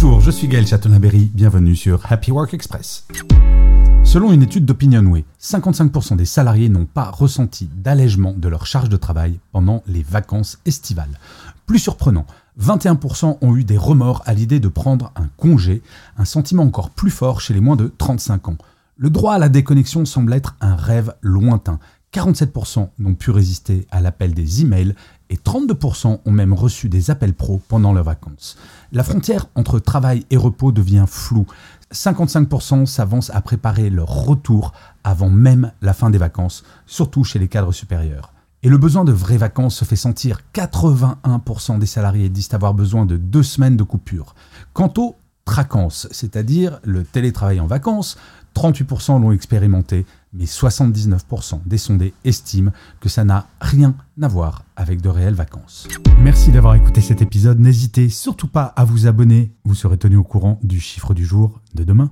Bonjour, je suis Gaël Chatonaberry, bienvenue sur Happy Work Express. Selon une étude d'OpinionWay, 55% des salariés n'ont pas ressenti d'allègement de leur charge de travail pendant les vacances estivales. Plus surprenant, 21% ont eu des remords à l'idée de prendre un congé, un sentiment encore plus fort chez les moins de 35 ans. Le droit à la déconnexion semble être un rêve lointain. 47% n'ont pu résister à l'appel des emails et 32% ont même reçu des appels pro pendant leurs vacances. La frontière entre travail et repos devient floue. 55% s'avancent à préparer leur retour avant même la fin des vacances, surtout chez les cadres supérieurs. Et le besoin de vraies vacances se fait sentir. 81% des salariés disent avoir besoin de deux semaines de coupure. Quant aux c'est-à-dire le télétravail en vacances, 38% l'ont expérimenté, mais 79% des sondés estiment que ça n'a rien à voir avec de réelles vacances. Merci d'avoir écouté cet épisode. N'hésitez surtout pas à vous abonner. Vous serez tenu au courant du chiffre du jour de demain.